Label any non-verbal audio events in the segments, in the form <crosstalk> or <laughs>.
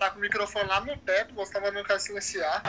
tá com o microfone lá no teto, você tava não quer silenciar.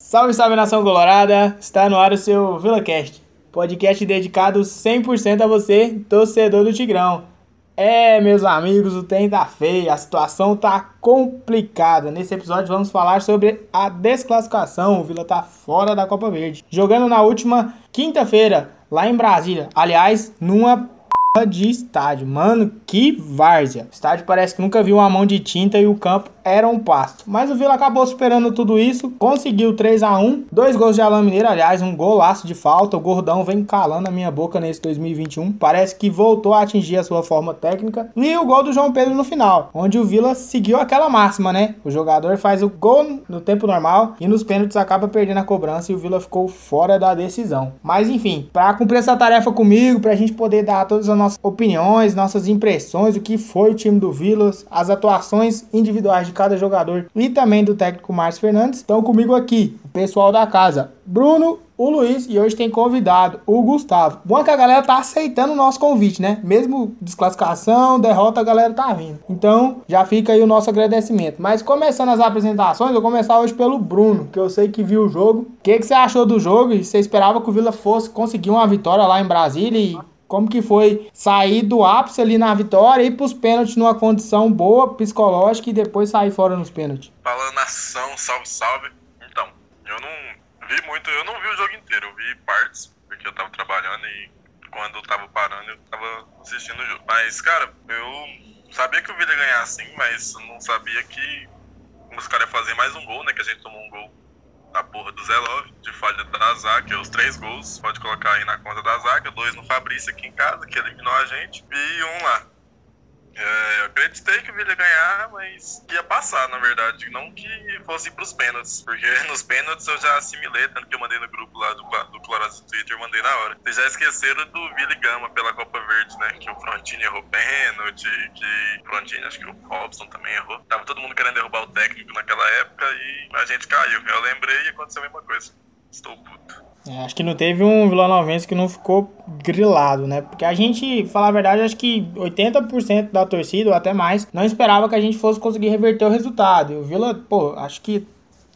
Salve, salve nação colorada! Está no ar o seu VilaCast, podcast dedicado 100% a você, torcedor do Tigrão. É, meus amigos, o tempo tá feio, a situação tá complicada. Nesse episódio vamos falar sobre a desclassificação. O Vila tá fora da Copa Verde. Jogando na última quinta-feira, lá em Brasília. Aliás, numa de estádio. Mano, que várzea. O estádio parece que nunca viu uma mão de tinta e o campo era um pasto. Mas o Vila acabou superando tudo isso, conseguiu 3 a 1 dois gols de Alain Mineiro, aliás, um golaço de falta. O Gordão vem calando a minha boca nesse 2021. Parece que voltou a atingir a sua forma técnica. E o gol do João Pedro no final, onde o Vila seguiu aquela máxima, né? O jogador faz o gol no tempo normal e nos pênaltis acaba perdendo a cobrança e o Vila ficou fora da decisão. Mas enfim, para cumprir essa tarefa comigo, pra gente poder dar todas as nossas opiniões, nossas impressões, o que foi o time do Vila, as atuações individuais de cada jogador e também do técnico Márcio Fernandes. Estão comigo aqui, o pessoal da casa, Bruno, o Luiz e hoje tem convidado o Gustavo. Bom é que a galera tá aceitando o nosso convite, né? Mesmo desclassificação, derrota, a galera tá vindo. Então, já fica aí o nosso agradecimento. Mas começando as apresentações, eu vou começar hoje pelo Bruno, que eu sei que viu o jogo. O que, que você achou do jogo? E você esperava que o Vila fosse conseguir uma vitória lá em Brasília e como que foi sair do ápice ali na vitória e ir pros pênaltis numa condição boa, psicológica e depois sair fora nos pênaltis? Falando nação, salve, salve. Então, eu não vi muito, eu não vi o jogo inteiro, eu vi partes, porque eu tava trabalhando e quando eu tava parando eu tava assistindo o jogo. Mas, cara, eu sabia que o Vila ia ganhar sim, mas não sabia que os caras iam fazer mais um gol, né? Que a gente tomou um gol a porra do Zé Love, de falha da zaga, os três gols, pode colocar aí na conta da zaga, dois no Fabrício aqui em casa, que eliminou a gente, e um lá. É, eu acreditei que o Vila ia ganhar, mas ia passar, na verdade. Não que fosse pros pênaltis. Porque <laughs> nos pênaltis eu já assimilei, tanto que eu mandei no grupo lá do, do Colorado do Twitter, eu mandei na hora. Vocês já esqueceram do Vila Gama pela Copa Verde, né? Que o Frontini errou pênalti, que o Frontini, acho que o Robson também errou. Tava todo mundo querendo derrubar o técnico naquela época e a gente caiu. Eu lembrei e aconteceu a mesma coisa. Estou puto. É, acho que não teve um Vila Novense que não ficou grilado, né? Porque a gente, falar a verdade, acho que 80% da torcida, ou até mais, não esperava que a gente fosse conseguir reverter o resultado. E o Vila, pô, acho que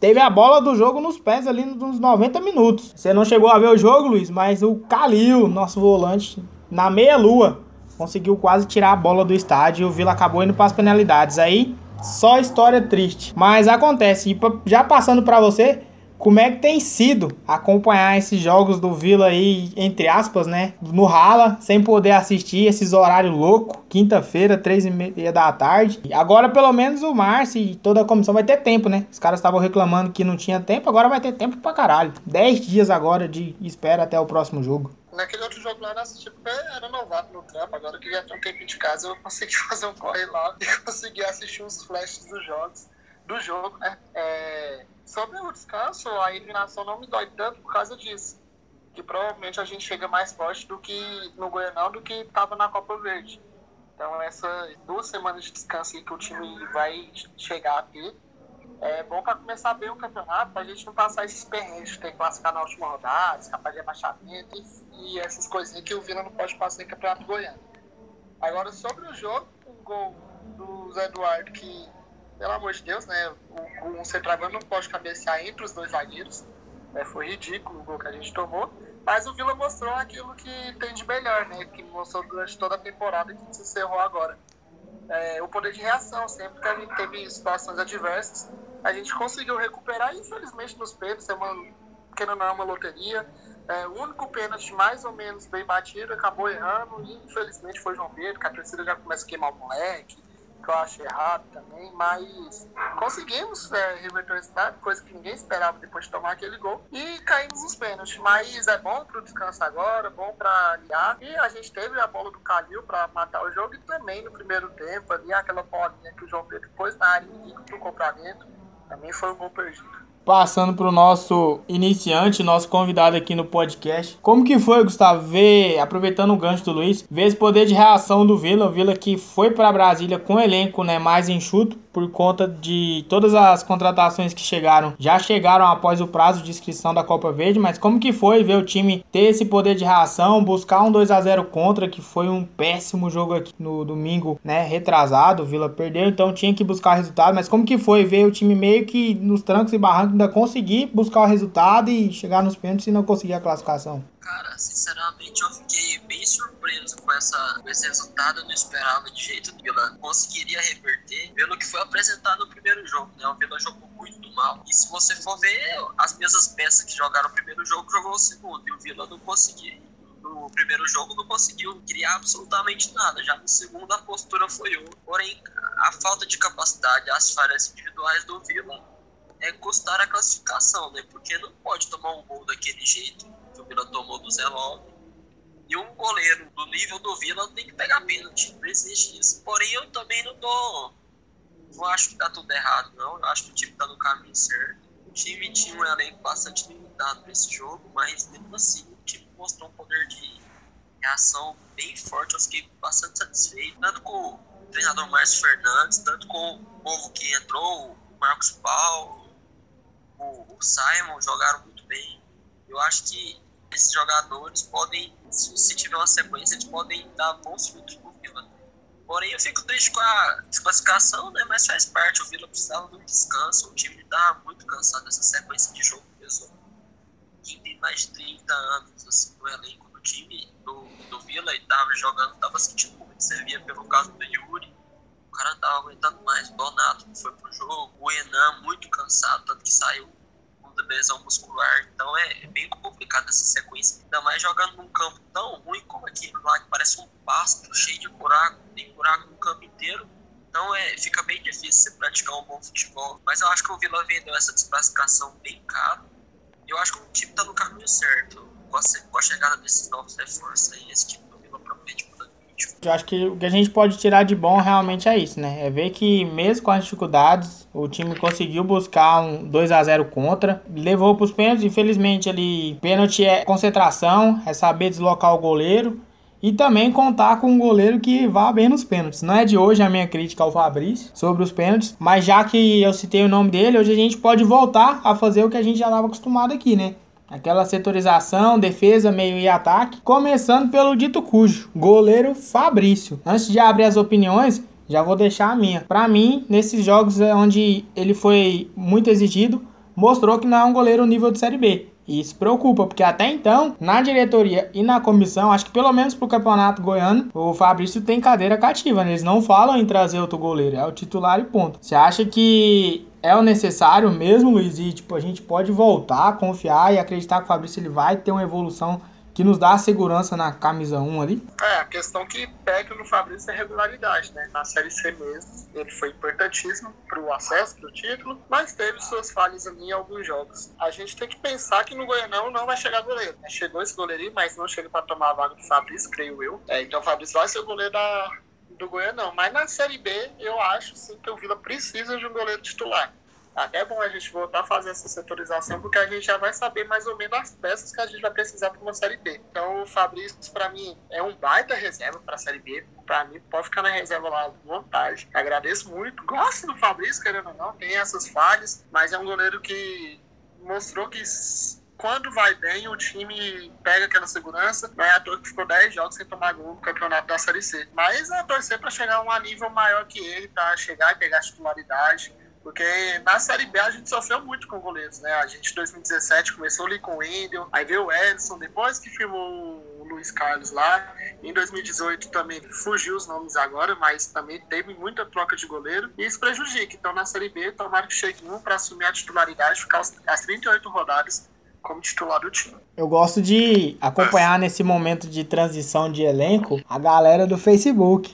teve a bola do jogo nos pés ali nos 90 minutos. Você não chegou a ver o jogo, Luiz, mas o Calil, nosso volante, na meia-lua, conseguiu quase tirar a bola do estádio e o Vila acabou indo para as penalidades. Aí, só história triste. Mas acontece. E já passando para você, como é que tem sido acompanhar esses jogos do Vila aí, entre aspas, né? No rala, sem poder assistir esses horários loucos, quinta-feira, três e meia da tarde. Agora, pelo menos, o Márcio e toda a comissão vai ter tempo, né? Os caras estavam reclamando que não tinha tempo, agora vai ter tempo pra caralho. Dez dias agora de espera até o próximo jogo. Naquele outro jogo lá, nessa tipo, era novato no trampo, agora que eu ia ter um tempinho de casa, eu consegui <laughs> fazer um corre lá e consegui assistir uns flashes dos jogos, do jogo, né? É Sobre o descanso, a eliminação não me dói tanto por causa disso. Que provavelmente a gente chega mais forte do que no Goianão do que estava na Copa Verde. Então essas duas semanas de descanso que o time vai chegar a é bom para começar bem o campeonato, para a gente não passar esses perrengues, ter que classificar na última rodada, escapar de rebaixamento e, e essas coisinhas que o Vila não pode passar em campeonato goiano. Agora, sobre o jogo, um gol do Zé Eduardo que pelo amor de Deus, né? O, um centroavante não pode cabecear entre os dois zagueiros. Né? Foi ridículo o gol que a gente tomou. Mas o Vila mostrou aquilo que tem de melhor, né? Que mostrou durante toda a temporada que se encerrou agora. É, o poder de reação, sempre que a gente teve situações adversas, a gente conseguiu recuperar, infelizmente, nos pênaltis, é uma, que não é uma loteria. É, o único pênalti mais ou menos bem batido acabou errando, e infelizmente foi João Pedro, que a torcida já começa a queimar o moleque que eu acho errado também, mas conseguimos é, reverter o resultado, coisa que ninguém esperava depois de tomar aquele gol, e caímos nos pênaltis. Mas é bom para o descanso agora, bom para aliar, e a gente teve a bola do Calil para matar o jogo, e também no primeiro tempo ali, aquela bolinha que o João Pedro pôs na área e tocou para dentro, também foi um gol perdido. Passando para o nosso iniciante, nosso convidado aqui no podcast. Como que foi, Gustavo, ver, aproveitando o gancho do Luiz, ver esse poder de reação do Vila, o Vila que foi para Brasília com elenco né, mais enxuto, por conta de todas as contratações que chegaram, já chegaram após o prazo de inscrição da Copa Verde, mas como que foi ver o time ter esse poder de reação, buscar um 2 a 0 contra, que foi um péssimo jogo aqui no domingo, né, retrasado, o Vila perdeu, então tinha que buscar resultado, mas como que foi ver o time meio que nos trancos e barrancos ainda conseguir buscar o resultado e chegar nos pênaltis e não conseguir a classificação? Cara, sinceramente eu fiquei bem surpreso com, essa, com esse resultado. Eu não esperava de jeito que Vila conseguiria reverter pelo que foi apresentado no primeiro jogo. Né? O Vila jogou muito mal. E se você for ver, as mesmas peças que jogaram o primeiro jogo jogou o segundo. E o Vila não conseguiu. No primeiro jogo não conseguiu criar absolutamente nada. Já no segundo a postura foi outra. Porém, a falta de capacidade, as falhas individuais do Vila é custar a classificação, né? Porque não pode tomar um gol daquele jeito o Vila tomou do Zé Love. E um goleiro do nível do Vila tem que pegar pênalti. Não existe isso. Porém, eu também não tô. Não acho que tá tudo errado, não. Eu acho que o time tá no caminho certo. O time tinha um elenco bastante limitado para esse jogo, mas mesmo assim o time mostrou um poder de reação bem forte. Eu fiquei bastante satisfeito. Tanto com o treinador Márcio Fernandes, tanto com o povo que entrou, o Marcos Paulo, o Simon jogaram muito bem. Eu acho que esses jogadores podem, se tiver uma sequência, eles podem dar bons frutos pro Vila. Porém, eu fico triste com a desclassificação, né? Mas faz parte, o Vila precisava de um descanso. O time tá muito cansado dessa sequência de jogo mesmo. Quem tem mais de 30 anos assim, no elenco do time do, do Vila e tava jogando, tava sentindo muito. Você via pelo caso do Yuri. O cara não tava aguentando mais. Donato foi pro jogo. O Enan muito cansado, tanto que saiu da lesão muscular. Então é, é, bem complicado essa sequência. Ainda mais jogando num campo tão ruim como aquele lá, que parece um pasto cheio de buraco, tem buraco no campo inteiro. Então é, fica bem difícil você praticar um bom futebol. Mas eu acho que o Vila vendeu essa desclassificação bem caro. Eu acho que o time está no caminho certo. Com a, com a chegada desses novos reforços aí, esse time do Vila promete eu acho que o que a gente pode tirar de bom realmente é isso, né? É ver que mesmo com as dificuldades, o time conseguiu buscar um 2 a 0 contra, levou para os pênaltis, infelizmente ali pênalti é concentração, é saber deslocar o goleiro e também contar com um goleiro que vá bem nos pênaltis. Não é de hoje a minha crítica ao Fabrício sobre os pênaltis, mas já que eu citei o nome dele, hoje a gente pode voltar a fazer o que a gente já estava acostumado aqui, né? Aquela setorização, defesa, meio e ataque. Começando pelo dito cujo, goleiro Fabrício. Antes de abrir as opiniões, já vou deixar a minha. Para mim, nesses jogos onde ele foi muito exigido, mostrou que não é um goleiro nível de Série B. E isso preocupa, porque até então, na diretoria e na comissão, acho que pelo menos pro campeonato goiano, o Fabrício tem cadeira cativa. Né? Eles não falam em trazer outro goleiro, é o titular e ponto. Você acha que é o necessário mesmo, Luiz, e tipo, a gente pode voltar a confiar e acreditar que o Fabrício ele vai ter uma evolução que nos dá segurança na camisa 1 ali? É, a questão que pega no Fabrício é regularidade, né? Na Série C mesmo, ele foi importantíssimo para o acesso, para o título, mas teve suas falhas ali em alguns jogos. A gente tem que pensar que no Goianão não vai chegar goleiro. Né? Chegou esse goleirinho, mas não chega para tomar a vaga do Fabrício, creio eu. É, então o Fabrício vai ser o goleiro da, do Goianão. Mas na Série B, eu acho sim que o Vila precisa de um goleiro titular. Até é bom a gente voltar a fazer essa setorização, porque a gente já vai saber mais ou menos as peças que a gente vai precisar para uma Série B. Então, o Fabrício, para mim, é um baita reserva para a Série B. Para mim, pode ficar na reserva lá à vontade. Agradeço muito. Gosto do Fabrício, querendo ou não, tem essas falhas, mas é um goleiro que mostrou que quando vai bem, o time pega aquela segurança. Não é à toa que ficou 10 jogos sem tomar gol no campeonato da Série C. Mas é torcer para chegar a um nível maior que ele, para chegar e pegar a titularidade. Porque na Série B a gente sofreu muito com goleiros, né? A gente em 2017 começou ali com o Wendel, aí veio o Edson, depois que firmou o Luiz Carlos lá. Em 2018 também fugiu os nomes agora, mas também teve muita troca de goleiro. E isso prejudica. Então na Série B, tomara que chegue um para assumir a titularidade, ficar as 38 rodadas como titular do time. Eu gosto de acompanhar nesse momento de transição de elenco a galera do Facebook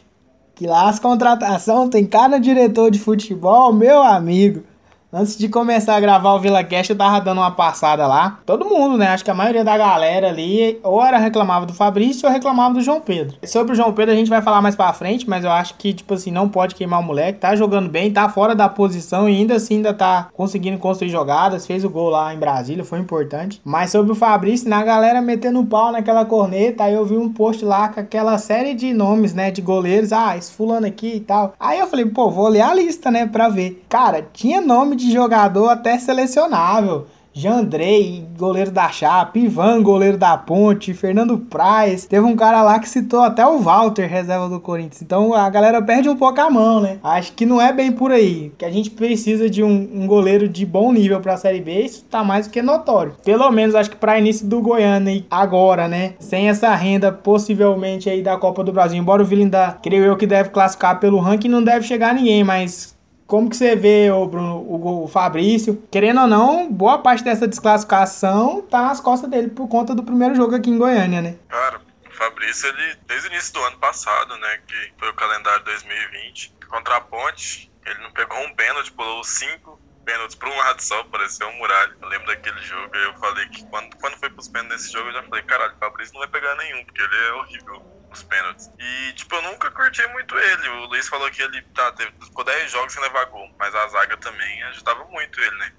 que lá as contratações tem cada diretor de futebol, meu amigo. Antes de começar a gravar o Vila Cast, eu tava dando uma passada lá. Todo mundo, né? Acho que a maioria da galera ali ou era reclamava do Fabrício ou reclamava do João Pedro. Sobre o João Pedro a gente vai falar mais pra frente, mas eu acho que, tipo assim, não pode queimar o moleque. Tá jogando bem, tá fora da posição e ainda assim ainda tá conseguindo construir jogadas. Fez o gol lá em Brasília, foi importante. Mas sobre o Fabrício, na galera metendo pau naquela corneta, aí eu vi um post lá com aquela série de nomes, né? De goleiros. Ah, esse fulano aqui e tal. Aí eu falei, pô, vou ler a lista, né? Pra ver. Cara, tinha nome de jogador até selecionável. Jandrei, goleiro da Chape, Ivan, goleiro da Ponte, Fernando Praz. Teve um cara lá que citou até o Walter, reserva do Corinthians. Então a galera perde um pouco a mão, né? Acho que não é bem por aí. Que a gente precisa de um, um goleiro de bom nível pra Série B, isso tá mais do que notório. Pelo menos acho que pra início do Goiânia agora, né? Sem essa renda possivelmente aí da Copa do Brasil. Embora o Vila ainda, creio eu que deve classificar pelo ranking, não deve chegar ninguém, mas como que você vê, o Bruno, o, o, Fabrício? Querendo ou não, boa parte dessa desclassificação tá nas costas dele por conta do primeiro jogo aqui em Goiânia, né? Cara, o Fabrício, ele, desde o início do ano passado, né, que foi o calendário 2020, contra a Ponte, ele não pegou um pênalti, pulou cinco pênaltis para um lado só, pareceu um muralho. Eu lembro daquele jogo, eu falei que quando, quando foi pros pênaltis nesse jogo, eu já falei, caralho, o Fabrício não vai pegar nenhum, porque ele é horrível os pênaltis. E, tipo, eu nunca curti muito ele. O Luiz falou que ele tá, teve, ficou 10 jogos sem levar gol, mas a zaga também ajudava muito ele, né?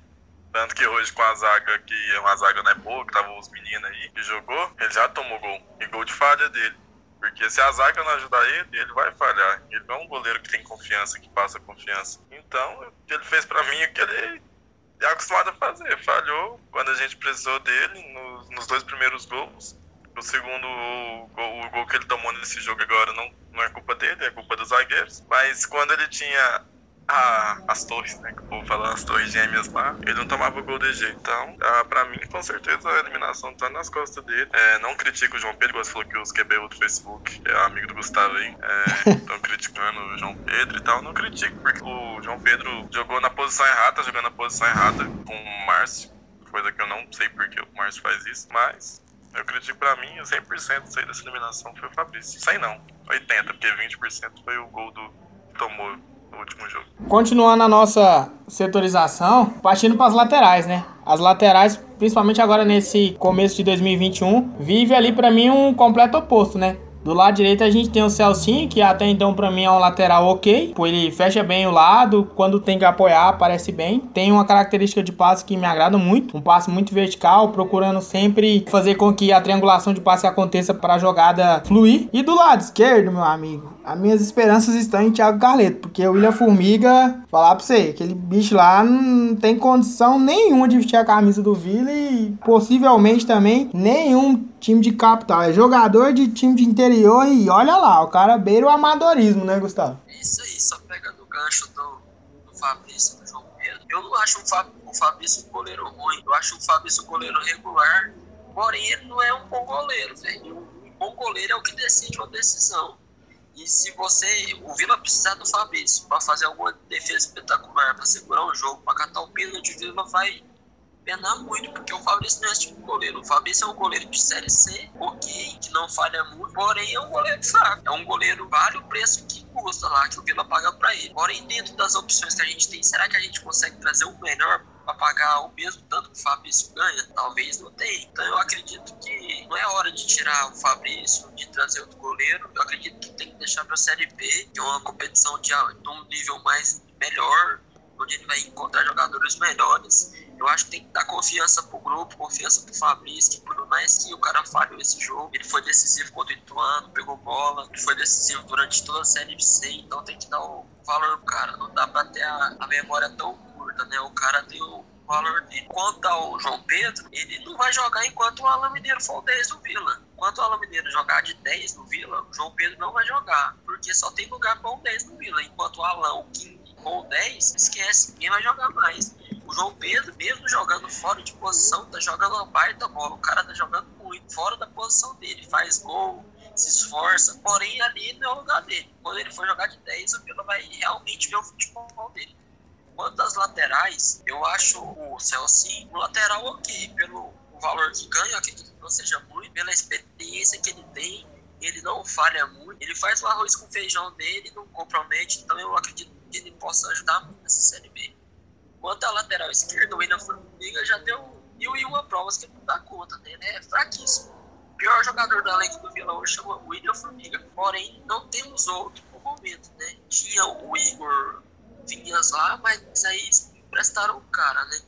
Tanto que hoje com a zaga, que é uma zaga não é boa, que tava os meninos aí que jogou, ele já tomou gol. E gol de falha dele. Porque se a zaga não ajudar ele, ele vai falhar. Ele não é um goleiro que tem confiança, que passa confiança. Então, o que ele fez pra mim é que ele é acostumado a fazer. Falhou quando a gente precisou dele nos, nos dois primeiros gols. O segundo o gol, o gol, que ele tomou nesse jogo agora não, não é culpa dele, é culpa dos zagueiros. Mas quando ele tinha a, as torres, né? Que o povo fala as torres gêmeas lá, ele não tomava gol de jeito. Então, ah, pra mim, com certeza, a eliminação tá nas costas dele. É, não critico o João Pedro, você falou que os QB do Facebook, é amigo do Gustavo aí, estão é, <laughs> criticando o João Pedro e tal. Não critico, porque o João Pedro jogou na posição errada, tá jogando na posição errada com o Márcio. Coisa que eu não sei porque o Márcio faz isso, mas eu acredito pra mim, 100% sei dessa eliminação foi o Fabrício. 100 não, 80, porque 20% foi o gol do que tomou no último jogo. Continuando a nossa setorização, partindo para as laterais, né? As laterais, principalmente agora nesse começo de 2021, vive ali para mim um completo oposto, né? Do lado direito a gente tem o Celcinho, que até então para mim é um lateral ok. Pô, ele fecha bem o lado, quando tem que apoiar, aparece bem. Tem uma característica de passe que me agrada muito, um passe muito vertical, procurando sempre fazer com que a triangulação de passe aconteça para a jogada fluir. E do lado esquerdo, meu amigo, as minhas esperanças estão em Thiago Carleto, porque o William Formiga, falar pra você, aquele bicho lá não tem condição nenhuma de vestir a camisa do Vila e possivelmente também nenhum time de capital. É jogador de time de interior e olha lá, o cara beira o amadorismo, né, Gustavo? Isso aí, só pega no gancho do, do Fabrício, do João Pedro. Eu não acho o, Fab, o Fabrício goleiro ruim, eu acho o Fabrício goleiro regular, porém ele não é um bom goleiro, velho. Um bom goleiro é o que decide uma decisão. E se você. O Vila precisar do Fabrício para fazer alguma defesa espetacular, para segurar um jogo, para catar o pênalti, o Vila vai penar muito, porque o Fabrício não é esse tipo de goleiro. O Fabrício é um goleiro de Série C, ok, que não falha muito, porém é um goleiro fraco. É um goleiro vale o preço que custa lá, que o Vila paga para ele. Porém, dentro das opções que a gente tem, será que a gente consegue trazer o melhor para pagar o mesmo tanto que o Fabrício ganha? Talvez não tenha. Então eu acredito que não é hora de tirar o Fabrício, de trazer outro goleiro. Eu acredito que tem que deixar para a Série B, que é uma competição de, de um nível mais melhor, onde ele vai encontrar jogadores melhores eu acho que tem que dar confiança pro grupo, confiança pro Fabrício, que por mais que o cara falhou esse jogo, ele foi decisivo contra o Ituano, pegou bola, ele foi decisivo durante toda a Série C, então tem que dar o valor pro cara. Não dá pra ter a, a memória tão curta, né? O cara deu o valor dele. Quanto ao João Pedro, ele não vai jogar enquanto o Alan Mineiro for o 10 do Vila. Enquanto o Alan Mineiro jogar de 10 no Vila, o João Pedro não vai jogar, porque só tem lugar para um 10 no Vila. Enquanto o Alan, o King, com o 10, esquece, ninguém vai jogar mais. O João Pedro, mesmo jogando fora de posição, tá jogando uma baita bola. O cara tá jogando muito fora da posição dele. Faz gol, se esforça, porém ali não é o lugar dele. Quando ele for jogar de 10, o Vila vai realmente ver o futebol dele. Quanto às laterais, eu acho o Celci um lateral ok, pelo valor que ganha, acredito que não seja muito, pela experiência que ele tem, ele não falha muito, ele faz o arroz com feijão dele, não compromete, então eu acredito que ele possa ajudar muito nessa Série B. Quanto à lateral esquerda, o William Formiga já deu mil e uma provas que não dá conta, né? Ele é fraquíssimo. O pior jogador da elenco do Vila hoje chama William Formiga. Porém, não temos outro no momento, né? Tinha o Igor Vinhas lá, mas aí emprestaram o cara, né?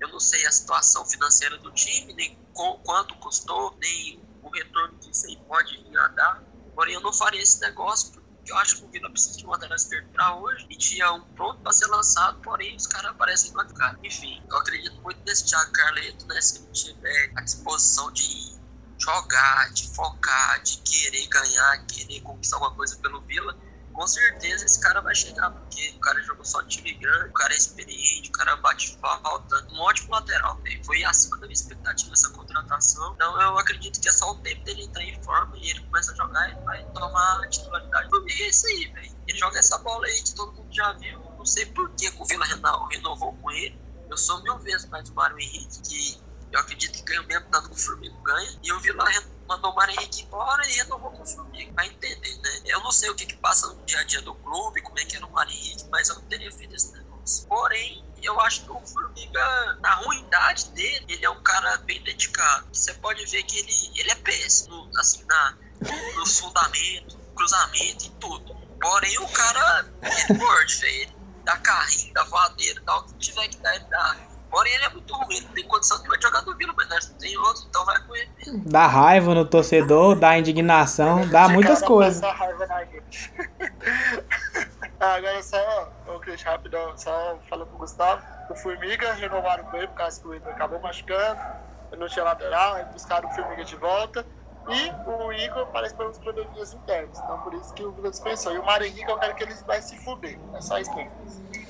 Eu não sei a situação financeira do time, nem quanto custou, nem o retorno que isso aí pode vir a dar. Porém, eu não faria esse negócio eu acho que o Vila precisa de uma esquerda pra hoje e tinha um pronto para ser lançado, porém os caras aparecem machucados. Enfim, eu acredito muito nesse Thiago Carleto, né? Se ele tiver a disposição de jogar, de focar, de querer ganhar, querer conquistar alguma coisa pelo Vila, com certeza esse cara vai chegar, porque o cara jogou só time grande, o cara é experiente, o cara bate falta, um ótimo lateral, véio. foi acima da minha expectativa essa contratação. Então eu acredito que é só o tempo dele entrar em forma e ele começa a jogar e vai tomar a titularidade. Por mim é isso aí, velho. Ele joga essa bola aí que todo mundo já viu. Não sei por que o Vila renovou com ele. Eu sou mil vezes mais o Mário Henrique, que eu acredito que ganha mesmo tanto que o Flamengo ganha. E o Vila mandou o Mário Henrique embora e renovou com o Flamengo. Vai entender, né? Eu não sei o que, que passa no dia a dia do clube, como é que era o Mário Henrique, mas eu não teria feito esse negócio. Porém, eu acho que o Formiga, na ruindade dele, ele é um cara bem dedicado. Você pode ver que ele, ele é péssimo, assim, na, nos fundamentos, cruzamento e tudo. Porém, o cara, ele morde, ele dá carrinho, dá voadeira, dá o que tiver que dar, ele dá. Porém, ele é muito ruim, ele tem condição de jogar no Vila, mas não tem outro, então vai com ele. Dá raiva no torcedor, dá indignação, dá muitas coisas. raiva na gente. <laughs> ah, agora só, o Cris, rapidão, só falando com o Gustavo. O Formiga renovaram com ele, por causa que o Igor acabou machucando, não tinha lateral, aí buscaram o Formiga de volta. E o Igor parece ter uns probleminhas internos, então por isso que o Vila dispensou. E o Mário Henrique eu quero que ele vai se fuder, é só isso mesmo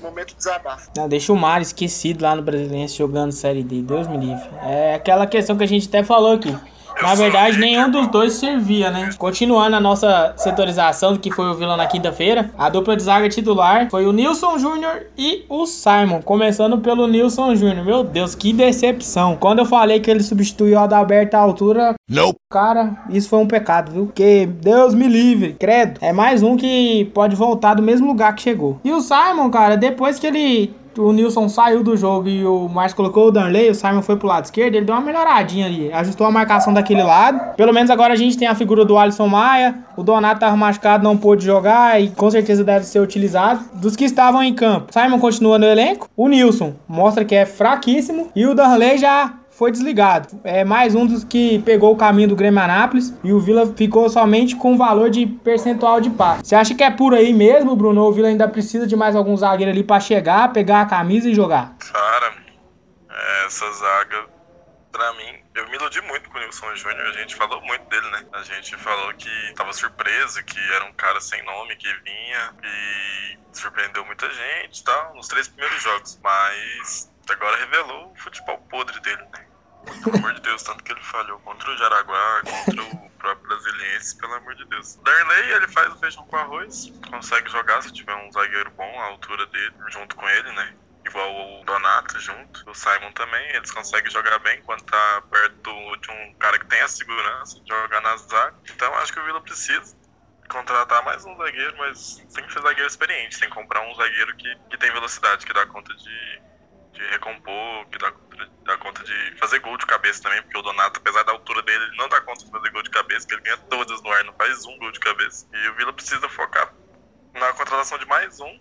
momento de desabafo. Não, deixa o Mário esquecido lá no Brasiliense jogando Série D, Deus me livre. É aquela questão que a gente até falou aqui. Na verdade, nenhum dos dois servia, né? Continuando a nossa setorização do que foi o Vila na quinta-feira, a dupla de zaga titular foi o Nilson Júnior e o Simon. Começando pelo Nilson Júnior. Meu Deus, que decepção. Quando eu falei que ele substituiu o Adalberto à altura, não. Cara, isso foi um pecado, viu? Que Deus me livre, credo. É mais um que pode voltar do mesmo lugar que chegou. E o Simon, cara, depois que ele o Nilson saiu do jogo e o Márcio colocou o Darley, o Simon foi pro lado esquerdo, ele deu uma melhoradinha ali, ajustou a marcação daquele lado. Pelo menos agora a gente tem a figura do Alisson Maia, o Donato tava machucado, não pôde jogar e com certeza deve ser utilizado. Dos que estavam em campo, Simon continua no elenco, o Nilson mostra que é fraquíssimo e o Darley já foi desligado. É mais um dos que pegou o caminho do Grêmio Anápolis e o Vila ficou somente com o valor de percentual de passe. Você acha que é por aí mesmo, Bruno? O Vila ainda precisa de mais algum zagueiro ali para chegar, pegar a camisa e jogar? Cara, essa zaga, pra mim, eu me iludi muito com o Nilson Júnior, a gente falou muito dele, né? A gente falou que tava surpreso, que era um cara sem nome que vinha e surpreendeu muita gente e tal, nos três primeiros jogos. Mas agora revelou o futebol podre dele, né? Pelo amor de Deus, tanto que ele falhou contra o Jaraguá, contra o próprio Brasiliense, pelo amor de Deus. Darley, ele faz o feijão com arroz, consegue jogar se tiver um zagueiro bom à altura dele, junto com ele, né? Igual o Donato junto, o Simon também, eles conseguem jogar bem quando tá perto de um cara que tem a segurança de jogar na zaga. Então acho que o Vila precisa contratar mais um zagueiro, mas tem que ser zagueiro experiente, tem que comprar um zagueiro que, que tem velocidade, que dá conta de, de recompor, que dá dá conta de fazer gol de cabeça também, porque o Donato, apesar da altura dele, ele não dá conta de fazer gol de cabeça, que ele ganha todas no ar, não faz um gol de cabeça. E o Vila precisa focar na contratação de mais um.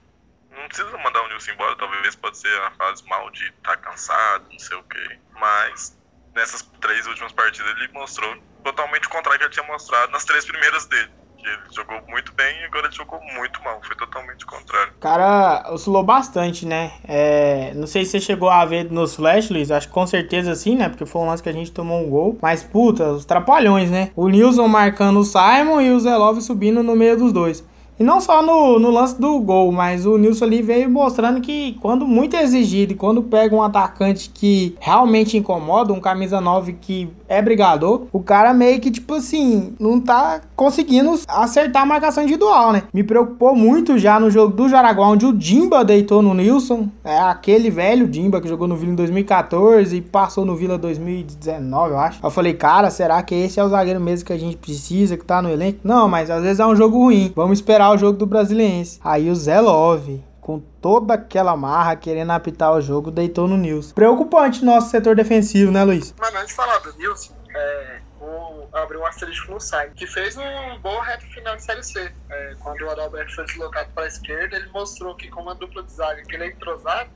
Não precisa mandar o Nilson embora, talvez pode ser a fase mal de estar tá cansado, não sei o que. Mas nessas três últimas partidas ele mostrou totalmente o contrário que ele tinha mostrado nas três primeiras dele que ele jogou muito bem e agora ele jogou muito mal. Foi totalmente o contrário. Cara, oscilou bastante, né? É, não sei se você chegou a ver nos flash, Luiz. Acho que com certeza sim, né? Porque foi um lance que a gente tomou um gol. Mas, puta, os trapalhões, né? O Nilson marcando o Simon e o Zé Love subindo no meio dos dois. E não só no, no lance do gol, mas o Nilson ali veio mostrando que quando muito exigido e quando pega um atacante que realmente incomoda, um camisa 9 que é brigador, o cara meio que, tipo assim, não tá conseguindo acertar a marcação individual, né? Me preocupou muito já no jogo do Jaraguá, onde o Dimba deitou no Nilson. É aquele velho Dimba que jogou no Vila em 2014 e passou no Vila 2019, eu acho. Eu falei, cara, será que esse é o zagueiro mesmo que a gente precisa, que tá no elenco? Não, mas às vezes é um jogo ruim. Vamos esperar o jogo do Brasiliense. Aí o Zé Love com toda aquela marra, querendo apitar o jogo, deitou no Nilson. Preocupante nosso setor defensivo, né, Luiz? Mas antes de falar do Nilson, é, vou abrir um asterisco no site, que fez um bom reto final de Série C. É, quando o Adalberto foi deslocado para a esquerda, ele mostrou que com uma dupla de zaga que ele é entrosado,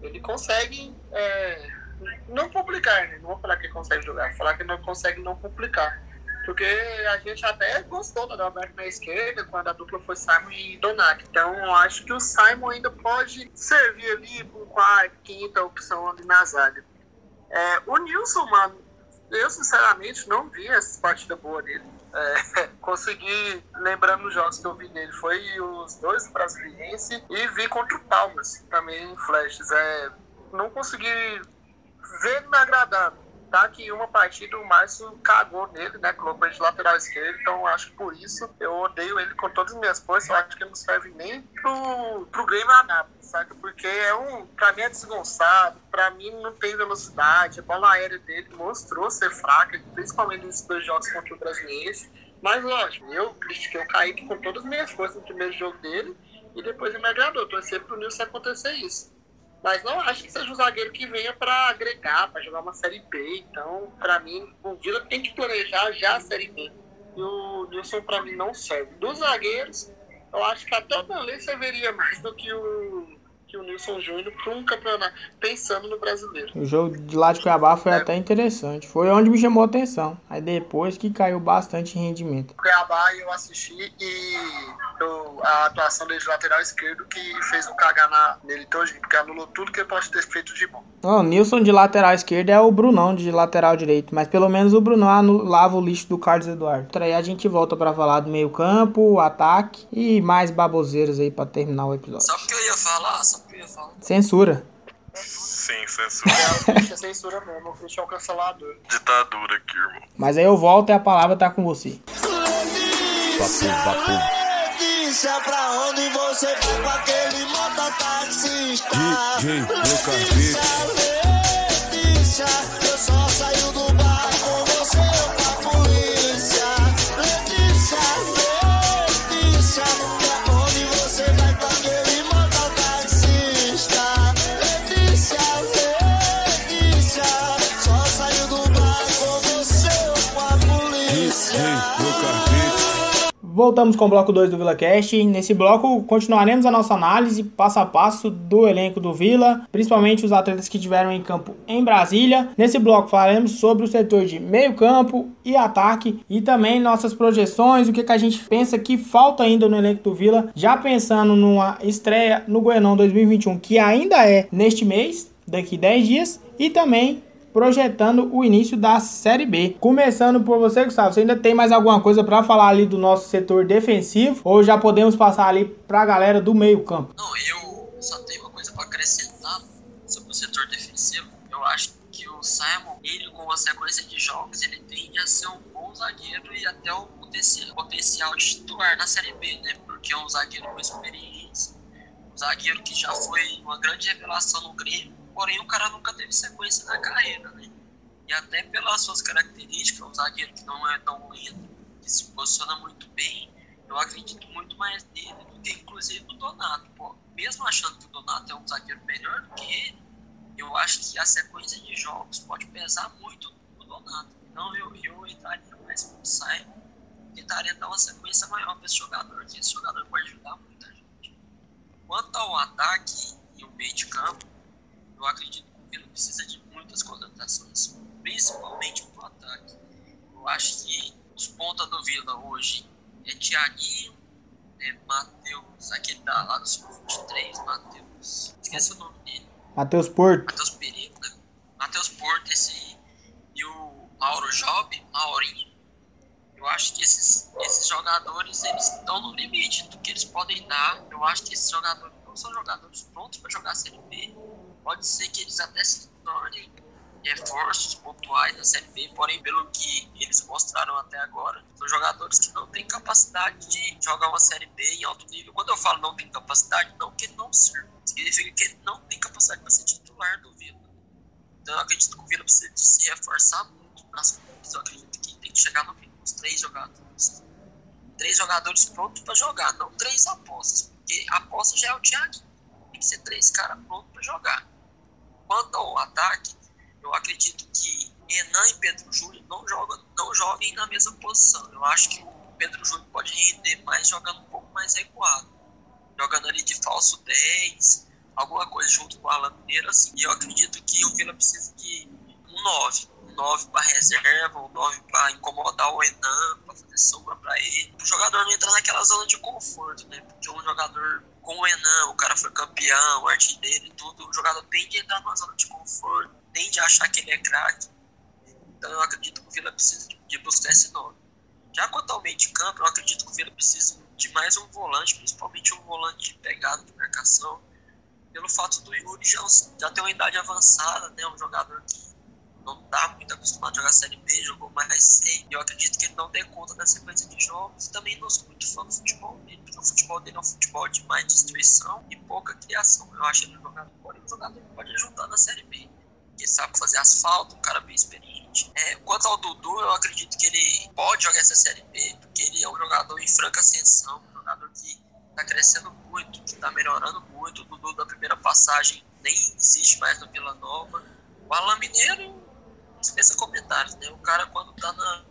ele consegue é, não publicar, né? Não vou falar que consegue jogar, vou falar que não consegue não publicar. Porque a gente até gostou do Adalberto na esquerda, quando a dupla foi Simon e Donato. Então, eu acho que o Simon ainda pode servir ali com quarta, quinta opção ali na zaga. É, o Nilson, mano, eu sinceramente não vi essa partida boa dele. É, <laughs> consegui, lembrando os jogos que eu vi nele, foi os dois brasileirenses e vi contra o Palmas também em flashes. É, não consegui ver me agradando tá que uma partida o Márcio cagou nele, né? Colocou ele de lateral esquerdo, então acho que por isso eu odeio ele com todas as minhas forças. Eu acho que não serve nem pro, pro Grêmio Anápolis, sabe? Porque é um. Pra mim é desgonçado, pra mim não tem velocidade, a bola aérea dele mostrou ser fraca, principalmente nesses dois jogos contra o Brasileiro. Mas lógico, eu critiquei o Kaique com todas as minhas forças no primeiro jogo dele e depois ele me agradou. Torcer pro Nilson acontecer isso. Mas não acho que seja um zagueiro que venha para agregar, para jogar uma Série B. Então, para mim, o Vila tem que planejar já a Série B. E o Nilson, para mim, não serve. Dos zagueiros, eu acho que até o Danley serviria mais do que o que o Nilson Júnior para um campeonato, pensando no brasileiro. O jogo de lá de Cuiabá foi é. até interessante. Foi onde me chamou a atenção. Aí depois que caiu bastante em rendimento. Cuiabá eu assisti e eu, a atuação dele de lateral esquerdo que fez o cagar na, nele todinho, porque anulou tudo que ele pode ter feito de bom. Não, o Nilson de lateral esquerdo é o Brunão de lateral direito, mas pelo menos o Brunão anulava o lixo do Carlos Eduardo. Aí a gente volta para falar do meio campo, ataque e mais baboseiros aí para terminar o episódio. Só porque eu ia falar, Censura. Sim, censura. É, censura mesmo, o Christian é o cancelador. Ditadura aqui, irmão. Mas aí eu volto e a palavra tá com você. Pra onde você com aquele mototaxista? DJ. Voltamos com o bloco 2 do VilaCast. Nesse bloco continuaremos a nossa análise passo a passo do elenco do Vila, principalmente os atletas que tiveram em campo em Brasília. Nesse bloco falaremos sobre o setor de meio-campo e ataque e também nossas projeções, o que, que a gente pensa que falta ainda no elenco do Vila, já pensando numa estreia no Goianão 2021, que ainda é neste mês, daqui 10 dias, e também projetando o início da Série B. Começando por você, Gustavo, você ainda tem mais alguma coisa para falar ali do nosso setor defensivo ou já podemos passar ali para a galera do meio-campo? Não, eu só tenho uma coisa para acrescentar sobre o setor defensivo. Eu acho que o Simon, ele com a sequência de jogos, ele tende a ser um bom zagueiro e até o potencial de titular na Série B, né? Porque é um zagueiro com experiência, um zagueiro que já foi uma grande revelação no Grêmio porém o cara nunca teve sequência na carreira, né? E até pelas suas características, um zagueiro que não é tão lento, que se posiciona muito bem, eu acredito muito mais nele do que inclusive no Donato. Pô, mesmo achando que o Donato é um zagueiro melhor do que ele, eu acho que a sequência de jogos pode pesar muito no Donato. Então eu, eu entraria mais com o Simon, tentaria dar uma sequência maior para esse jogador, que esse jogador pode ajudar muita gente. Quanto ao ataque e o meio de campo, eu acredito que o Vila precisa de muitas contratações, principalmente para o ataque. Eu acho que os pontas do Vila hoje é Thiaguinho, é Matheus, aquele da, lá do Sub-23, Matheus, esqueci o nome dele. Matheus Porto. Matheus Pereira, né? Matheus Porto, esse aí, e o Mauro Job, Maurinho. Eu acho que esses, esses jogadores eles estão no limite do que eles podem dar. Eu acho que esses jogadores não são jogadores prontos para jogar Série B pode ser que eles até se tornem reforços pontuais da Série B, porém, pelo que eles mostraram até agora, são jogadores que não têm capacidade de jogar uma Série B em alto nível. Quando eu falo não tem capacidade, não que não sirva, significa que ele não tem capacidade para ser titular do Vila. Então, eu acredito que o Vila precisa se reforçar muito nas pontas. Eu acredito que tem que chegar no mínimo uns três jogadores. Três jogadores prontos para jogar, não três apostas Porque a aposta já é o Thiago. Tem que ser três caras prontos para jogar. Quanto ao ataque, eu acredito que Renan e Pedro Júnior não jogam, não joguem na mesma posição. Eu acho que o Pedro Júnior pode render mais jogando um pouco mais recuado. Jogando ali de falso 10, alguma coisa junto com o Alan Mineiro, assim. E eu acredito que o Vila precisa de um 9. Um 9 para reserva, um 9 para incomodar o Renan, para fazer sombra para ele. O jogador não entrar naquela zona de conforto, né? Porque um jogador com o Renan, o cara foi campeão, artilheiro e tudo, o jogador tende a entrar numa zona de conforto, tende a achar que ele é craque. Então eu acredito que o Vila precisa de buscar esse nome. Já quanto ao meio de campo, eu acredito que o Vila precisa de mais um volante, principalmente um volante de pegada de marcação, pelo fato do Yuri já, já ter uma idade avançada, né? Um jogador que não está muito acostumado a jogar Série B, jogou mais C. Eu acredito que ele não dê conta da sequência de jogos. Também não sou muito fã do futebol dele, porque o futebol dele é um futebol de mais destruição e pouca criação. Eu acho ele um jogador, um jogador que pode ajudar na Série B. Sabe fazer asfalto, um cara bem experiente. É, quanto ao Dudu, eu acredito que ele pode jogar essa Série B, porque ele é um jogador em franca ascensão, um jogador que está crescendo muito, que está melhorando muito. O Dudu da primeira passagem nem existe mais no Vila Nova. O Alan Mineiro dispensa comentários, né? O cara quando tá na,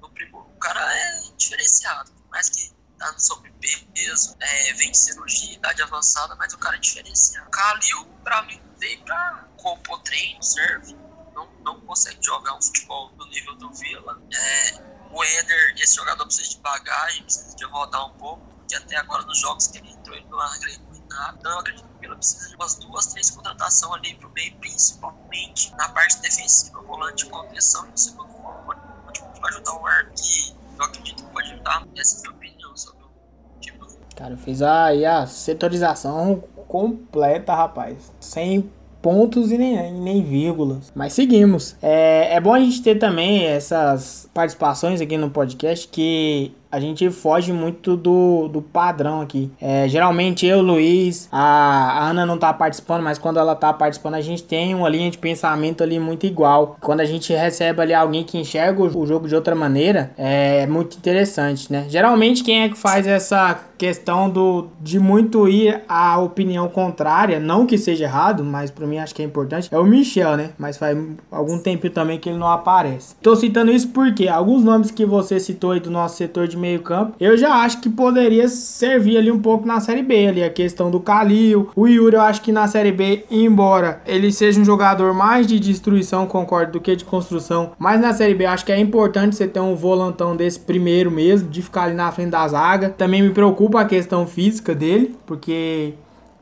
no primo, o cara é diferenciado, por mais que tá no sobrepeso, é, vem de cirurgia, idade avançada, mas o cara é diferenciado. O Kalil, pra mim, veio pra compor treino, serve, não, não consegue jogar um futebol do nível do Vila. É, o Ender, esse jogador precisa de bagagem, precisa de rodar um pouco, porque até agora nos jogos que ele entrou, ele não agregou em nada. Então eu acredito que ela precisa de umas duas, três contratações ali pro meio, principalmente na parte defensiva, volante de contenção e no segundo volante para ajudar o ar que eu acredito que pode ajudar. Essa é a minha opinião sobre o time do Cara, fez aí a setorização completa, rapaz. Sem pontos e nem, nem vírgulas. Mas seguimos. É, é bom a gente ter também essas participações aqui no podcast que a gente foge muito do, do padrão aqui. É, geralmente eu, Luiz, a, a, Ana não tá participando, mas quando ela tá participando, a gente tem uma linha de pensamento ali muito igual. Quando a gente recebe ali alguém que enxerga o, o jogo de outra maneira, é muito interessante, né? Geralmente quem é que faz essa questão do de muito ir à opinião contrária, não que seja errado, mas para mim acho que é importante, é o Michel, né? Mas faz algum tempo também que ele não aparece. Tô citando isso porque alguns nomes que você citou aí do nosso setor de meio campo, eu já acho que poderia servir ali um pouco na Série B, ali a questão do Kalil, o Yuri eu acho que na Série B, embora ele seja um jogador mais de destruição, concordo, do que de construção, mas na Série B acho que é importante você ter um volantão desse primeiro mesmo, de ficar ali na frente da zaga. Também me preocupa a questão física dele, porque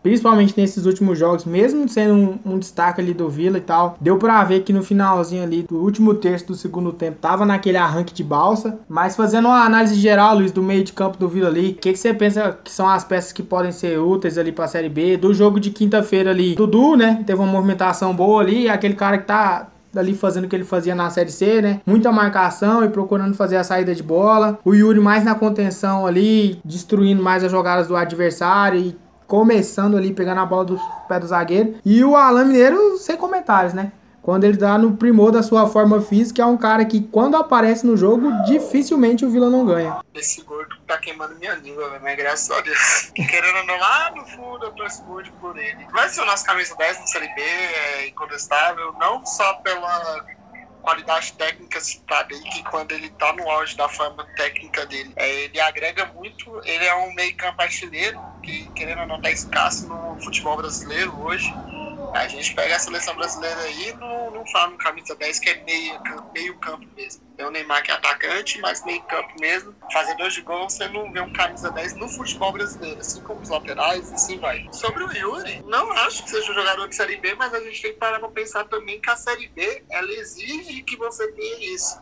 principalmente nesses últimos jogos, mesmo sendo um, um, destaque ali do Vila e tal, deu pra ver que no finalzinho ali do último terço do segundo tempo tava naquele arranque de balsa. Mas fazendo uma análise geral, Luiz, do meio de campo do Vila ali, o que, que você pensa que são as peças que podem ser úteis ali pra Série B? Do jogo de quinta-feira ali, Dudu, né? Teve uma movimentação boa ali, aquele cara que tá ali fazendo o que ele fazia na Série C, né? Muita marcação e procurando fazer a saída de bola. O Yuri mais na contenção ali, destruindo mais as jogadas do adversário e começando ali, pegando a bola do pé do zagueiro. E o Alan Mineiro, sem comentários, né? Quando ele tá no primor da sua forma física, é um cara que, quando aparece no jogo, dificilmente o Vila não ganha. Esse gordo tá queimando minha língua, velho, mas graças a Deus. <laughs> Querendo não, lá no fundo eu torço muito por ele. Vai ser o nosso camisa 10 no Série B, é incontestável, não só pela qualidade técnica citada aí, que quando ele tá no auge da forma técnica dele, é, ele agrega muito, ele é um meio campo artilheiro, que querendo ou não tá escasso no futebol brasileiro hoje. A gente pega a seleção brasileira aí não, não fala no camisa 10 que é meio, meio campo mesmo. Tem o Neymar que é atacante, mas meio campo mesmo. Fazedor de gol, você não vê um camisa 10 no futebol brasileiro, assim como os laterais e assim vai. Sobre o Yuri, não acho que seja um jogador de Série B, mas a gente tem que parar pra pensar também que a Série B, ela exige que você tenha isso.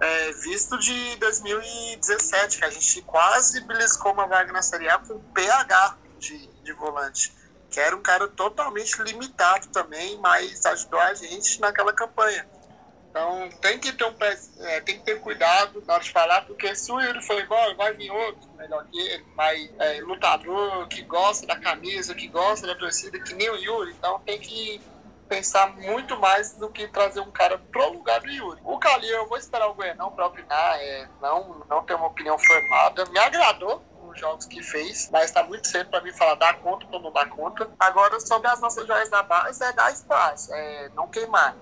É, visto de 2017, que a gente quase beliscou uma vaga na Série A com PH de, de volante que era um cara totalmente limitado também, mas ajudou a gente naquela campanha. Então tem que ter um é, tem que ter cuidado na hora de falar, porque se o Yuri for embora, vai vir outro melhor que ele, mais é, lutador, que gosta da camisa, que gosta da torcida, que nem o Yuri. Então tem que pensar muito mais do que trazer um cara pro lugar do Yuri. O Calil, eu vou esperar o Goianão para opinar, é, não, não ter uma opinião formada. Me agradou os jogos que fez, mas tá muito cedo para mim falar dar conta ou não dar conta. Agora, sobre as nossas joias da base, é dar espaço, é não queimar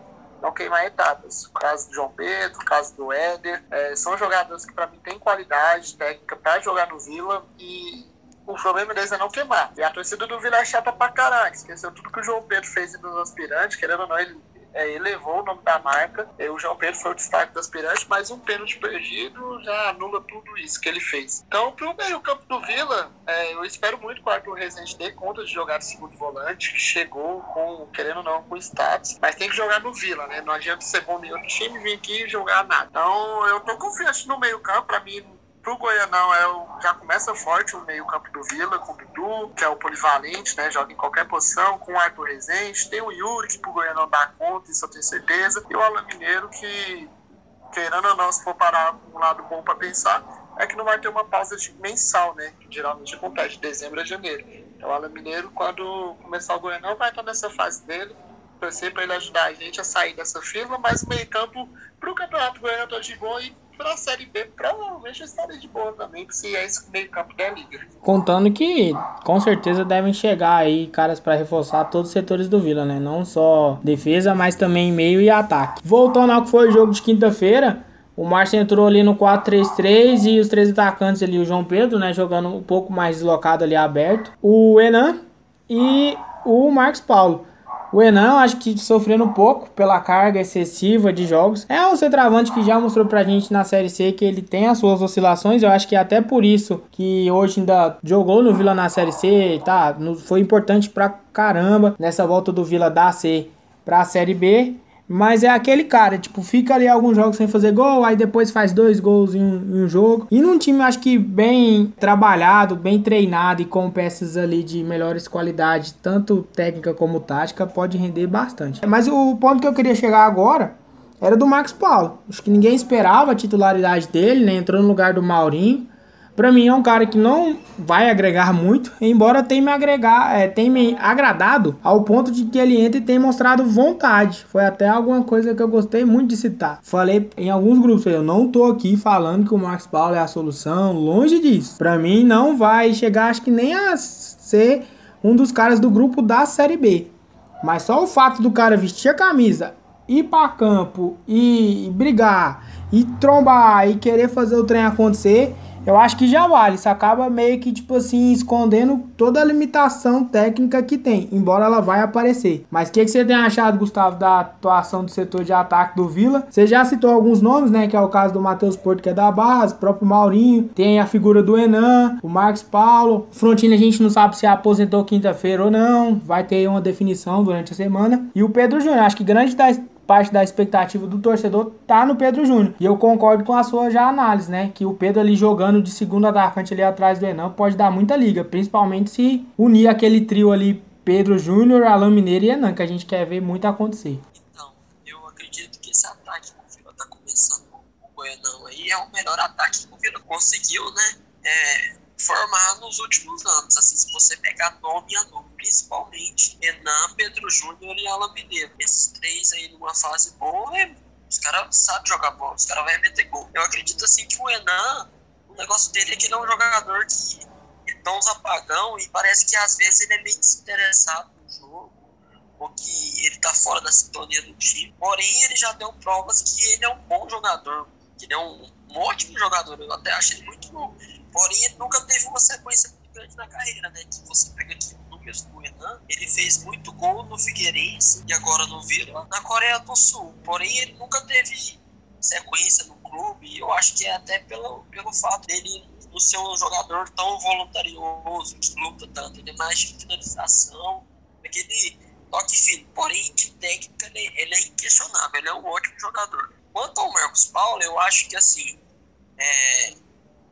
não queimar etapas. O caso do João Pedro, o caso do Éder, é, são jogadores que para mim têm qualidade técnica para jogar no Vila e o problema deles é não queimar. E a torcida do Vila é chata pra caralho. Esqueceu tudo que o João Pedro fez nos aspirantes, querendo ou não, ele é, elevou o nome da marca. E o João Pedro foi o destaque do aspirante, mas um pênalti perdido já anula tudo isso que ele fez. Então, pro meio campo do Vila, é, eu espero muito que o Arthur Rezende dê conta de jogar de segundo volante, que chegou com, querendo ou não, com status, mas tem que jogar no Vila, né? Não adianta ser bom outro time vir aqui e jogar nada. Então, eu tô confiante no meio campo, pra mim Pro Goianão é o, já começa forte o meio-campo do Vila, com o Dudu, que é o polivalente, né? Joga em qualquer posição, com o Arthur Rezende. Tem o Yuri, que pro Goianão dá conta, isso eu tenho certeza. E o Alan Mineiro, que, querendo ou não, se for parar um lado bom para pensar, é que não vai ter uma pausa de mensal, né? Que geralmente acontece de dezembro a janeiro. Então o Alan Mineiro, quando começar o Goianão, vai estar nessa fase dele torcer para ele ajudar a gente a sair dessa fila, mas o meio campo para o Campeonato Goiano tá de boa e para a Série B, provavelmente estaria de boa também, se é esse meio campo da liga. Contando que com certeza devem chegar aí caras para reforçar todos os setores do Vila, né? Não só defesa, mas também meio e ataque. Voltando ao que foi o jogo de quinta-feira, o Márcio entrou ali no 4-3-3 e os três atacantes ali, o João Pedro, né, jogando um pouco mais deslocado ali aberto, o Enan e o Marcos Paulo. O Enan, acho que sofrendo um pouco pela carga excessiva de jogos. É um centroavante que já mostrou pra gente na Série C que ele tem as suas oscilações. Eu acho que é até por isso que hoje ainda jogou no Vila na Série C, tá? Foi importante pra caramba nessa volta do Vila da C pra Série B. Mas é aquele cara, tipo, fica ali alguns jogos sem fazer gol, aí depois faz dois gols em um, em um, jogo. E num time, acho que bem trabalhado, bem treinado e com peças ali de melhores qualidades, tanto técnica como tática, pode render bastante. Mas o ponto que eu queria chegar agora era do Marcos Paulo. Acho que ninguém esperava a titularidade dele, né? Entrou no lugar do Maurinho. Pra mim é um cara que não vai agregar muito, embora tenha me agregar, é, tenha me agradado ao ponto de que ele entra e tem mostrado vontade. Foi até alguma coisa que eu gostei muito de citar. Falei em alguns grupos, eu não tô aqui falando que o Marcos Paulo é a solução, longe disso. Pra mim não vai chegar, acho que nem a ser um dos caras do grupo da Série B. Mas só o fato do cara vestir a camisa, ir para campo e brigar, e trombar e querer fazer o trem acontecer eu acho que já vale. Isso acaba meio que, tipo assim, escondendo toda a limitação técnica que tem, embora ela vai aparecer. Mas o que, que você tem achado, Gustavo, da atuação do setor de ataque do Vila? Você já citou alguns nomes, né? Que é o caso do Matheus Porto, que é da base, próprio Maurinho, tem a figura do Enan, o Marcos Paulo. Frontini a gente não sabe se aposentou quinta-feira ou não, vai ter uma definição durante a semana. E o Pedro Júnior, acho que grande da parte da expectativa do torcedor tá no Pedro Júnior. E eu concordo com a sua já análise, né? Que o Pedro ali jogando de segundo atacante ali atrás do Enan pode dar muita liga, principalmente se unir aquele trio ali Pedro Júnior, Alain Mineiro e Enan, que a gente quer ver muito acontecer. Então, eu acredito que esse ataque que o Vila tá começando com o Enan aí é o melhor ataque que o Vila conseguiu, né? É, formar nos últimos anos. Assim, se você pegar nome a nome, principalmente Renan, Pedro Júnior e Alan Mineiro. Esses três aí numa fase boa, é, os caras sabem jogar bola, os caras vão meter gol. Eu acredito assim que o Renan, o negócio dele é que ele é um jogador que ele dá uns apagão e parece que às vezes ele é meio desinteressado no jogo ou que ele tá fora da sintonia do time. Porém, ele já deu provas que ele é um bom jogador, que ele é um, um ótimo jogador. Eu até acho ele muito bom Porém, ele nunca teve uma sequência muito grande na carreira, né? Que você pega aqui do Renan, ele fez muito gol no Figueirense e agora no Vila, na Coreia do Sul. Porém, ele nunca teve sequência no clube. Eu acho que é até pelo, pelo fato dele não ser um jogador tão voluntarioso, que luta tanto. Ele é mais de finalização, aquele toque fino. Porém, de técnica, ele, ele é inquestionável. Ele é um ótimo jogador. Quanto ao Marcos Paulo, eu acho que assim. É,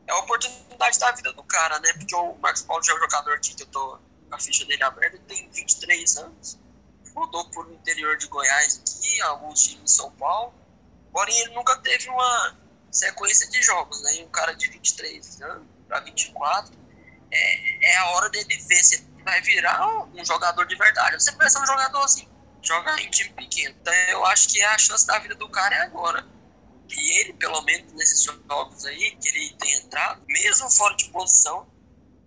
é a oportunidade da vida do cara, né? Porque o Marcos Paulo já é um jogador aqui que eu tô a ficha dele aberta, ele tem 23 anos, rodou por o interior de Goiás aqui, alguns times em São Paulo, porém ele nunca teve uma sequência de jogos, né? Um cara de 23 anos para 24, é, é a hora dele ver se ele vai virar um jogador de verdade. Você pensa um jogador assim, jogar em time pequeno. Então eu acho que a chance da vida do cara é agora. E ele, pelo menos nesses jogos aí, que ele tem entrado, mesmo fora de posição,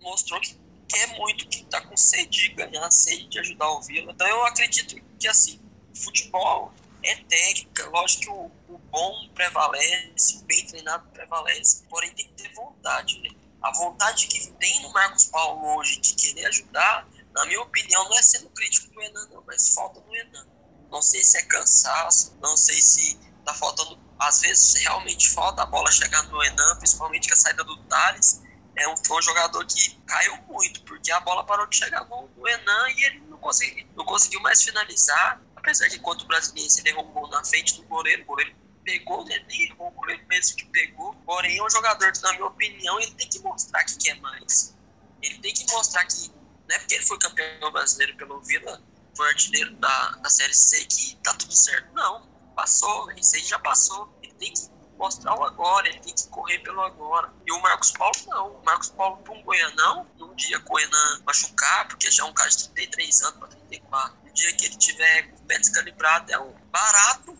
mostrou que quer muito, que tá com sede de ganhar, sede de ajudar o Vila. Então eu acredito que assim, futebol é técnica, lógico que o, o bom prevalece, o bem treinado prevalece, porém tem que ter vontade, né? A vontade que tem no Marcos Paulo hoje de querer ajudar, na minha opinião, não é sendo crítico do Enan, não, mas falta do Enan. Não sei se é cansaço, não sei se tá faltando. Às vezes realmente falta a bola chegar no Enan, principalmente com a saída do Thales. É um, foi um jogador que caiu muito, porque a bola parou de chegar no, no Enan e ele não conseguiu, não conseguiu mais finalizar. Apesar de contra o brasileiro um gol na frente do goleiro, o goleiro pegou, né? Nem errou, o goleiro mesmo que pegou. Porém, é um jogador que, na minha opinião, ele tem que mostrar que quer mais. Ele tem que mostrar que, não é porque ele foi campeão brasileiro pelo Vila, foi artilheiro da, da Série C que tá tudo certo. Não, passou, isso aí já passou. Ele tem que mostrar o agora, ele tem que correr pelo agora. E o Marcos Paulo não. O Marcos Paulo para um Goianão, num dia Goianã machucar, porque já é um cara de 33 anos para 34, no dia que ele tiver com o pé descalibrado, é um barato,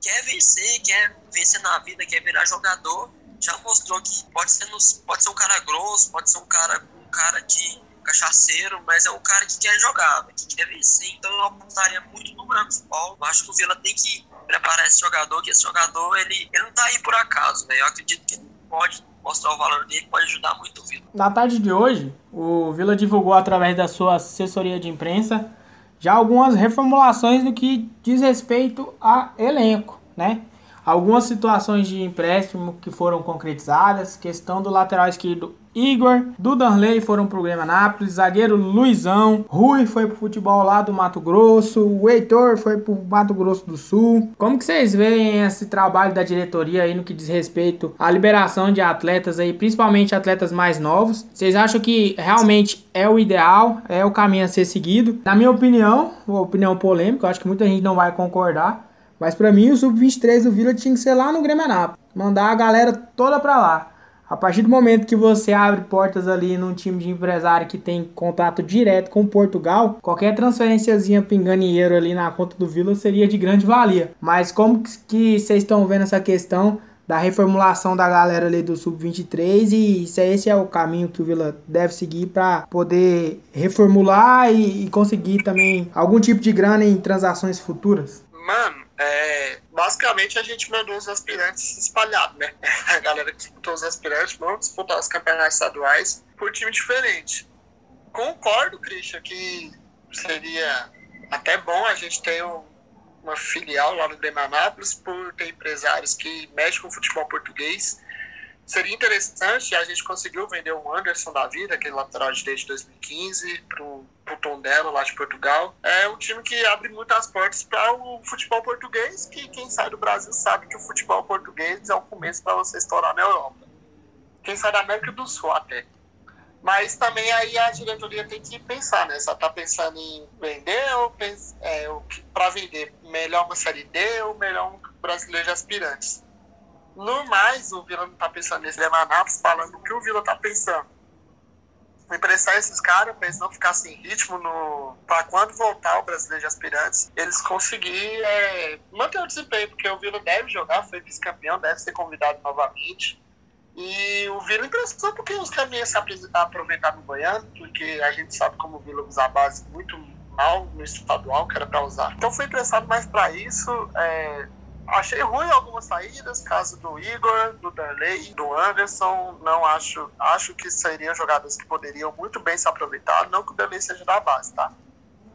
quer vencer, quer vencer na vida, quer virar jogador, já mostrou que pode ser, nos, pode ser um cara grosso, pode ser um cara, um cara de cachaceiro, mas é um cara que quer jogar, que quer vencer. Então eu apostaria muito no Marcos Paulo. Eu acho que o Vila tem que preparar esse jogador, que esse jogador ele, ele não tá aí por acaso, né? Eu acredito que pode mostrar o valor dele, pode ajudar muito o Vila. Na tarde de hoje, o Vila divulgou através da sua assessoria de imprensa já algumas reformulações no que diz respeito a elenco, né? Algumas situações de empréstimo que foram concretizadas, questão do lateral esquerdo Igor, do Danley foram pro Anápolis, zagueiro Luizão, Rui foi pro futebol lá do Mato Grosso, o Heitor foi pro Mato Grosso do Sul. Como que vocês veem esse trabalho da diretoria aí no que diz respeito à liberação de atletas aí, principalmente atletas mais novos? Vocês acham que realmente é o ideal, é o caminho a ser seguido? Na minha opinião, opinião polêmica, acho que muita gente não vai concordar, mas para mim o sub-23 do Vila tinha que ser lá no Grêmio Anápolis, mandar a galera toda para lá. A partir do momento que você abre portas ali num time de empresário que tem contato direto com Portugal, qualquer transferenciazinha pinganieiro ali na conta do Vila seria de grande valia. Mas como que vocês estão vendo essa questão da reformulação da galera ali do sub-23 e se esse é o caminho que o Vila deve seguir para poder reformular e, e conseguir também algum tipo de grana em transações futuras? Mano, é, basicamente a gente mandou os aspirantes espalhados, né? <laughs> A galera que disputou os aspirantes, vão disputar os campeonatos estaduais por time diferente. Concordo, Christian, que seria até bom a gente ter um, uma filial lá no Grêmio por ter empresários que mexem com o futebol português Seria interessante, a gente conseguiu vender o Anderson da vida, aquele lateral de desde 2015, para o Tondela, lá de Portugal. É um time que abre muitas portas para o futebol português, que quem sai do Brasil sabe que o futebol português é o começo para você estourar na Europa. Quem sai da América do Sul até. Mas também aí a diretoria tem que pensar, né? Se ela tá pensando em vender ou é, para vender melhor uma série D ou melhor um brasileiro de aspirantes no mais, o Vila não tá pensando nesse Anápolis, falando o que o Vila tá pensando. Emprestar esses caras para eles não ficar sem ritmo no para quando voltar o brasileiro de aspirantes, eles conseguirem é, manter o desempenho, porque o Vila deve jogar, foi vice-campeão, deve ser convidado novamente. E o Vila emprestou porque os caminhos se aproveitar no Goiânia, porque a gente sabe como o Vila usa a base muito mal no estadual, que era para usar. Então foi emprestado mais para isso. É, Achei ruim algumas saídas, caso do Igor, do Darley, do Anderson. Não acho. Acho que seriam jogadas que poderiam muito bem se aproveitar. Não que o Darley seja da base, tá?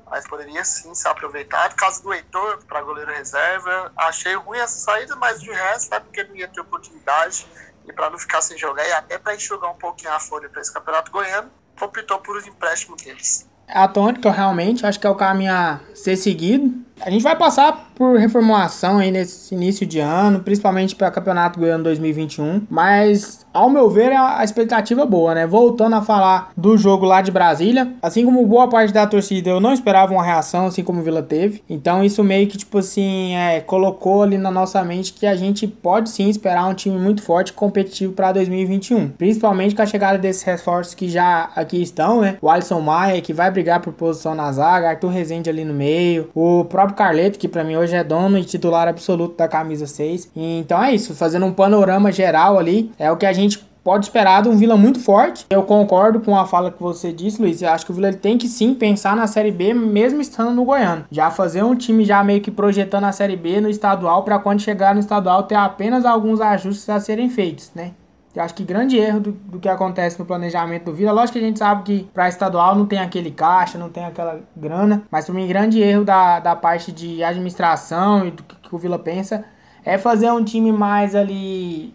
Mas poderia sim ser aproveitado. Caso do Heitor, para goleiro reserva. Achei ruim essa saída, mas de resto é porque não ia ter oportunidade. E para não ficar sem jogar, e até para enxugar um pouquinho a folha para esse campeonato goiano, optou por os empréstimos deles. A tônica, realmente, acho que é o caminho a ser seguido. A gente vai passar por reformulação aí nesse início de ano, principalmente para Campeonato Goiano 2021, mas ao meu ver a expectativa é boa, né? Voltando a falar do jogo lá de Brasília, assim como boa parte da torcida, eu não esperava uma reação assim como o Vila teve. Então isso meio que tipo assim, é, colocou ali na nossa mente que a gente pode sim esperar um time muito forte e competitivo para 2021, principalmente com a chegada desses reforços que já aqui estão, né? O Alisson Maia que vai brigar por posição na zaga, Arthur Rezende ali no meio, o próprio Carleto que para mim hoje é dono e titular absoluto da camisa 6. Então é isso, fazendo um panorama geral ali, é o que a gente pode esperar de um Vila muito forte. Eu concordo com a fala que você disse, Luiz. Eu acho que o Vila tem que sim pensar na Série B, mesmo estando no Goiano. Já fazer um time já meio que projetando a Série B no estadual, para quando chegar no estadual ter apenas alguns ajustes a serem feitos, né? Eu acho que grande erro do, do que acontece no planejamento do Vila. Lógico que a gente sabe que para estadual não tem aquele caixa, não tem aquela grana. Mas para mim, grande erro da, da parte de administração e do que, que o Vila pensa é fazer um time mais ali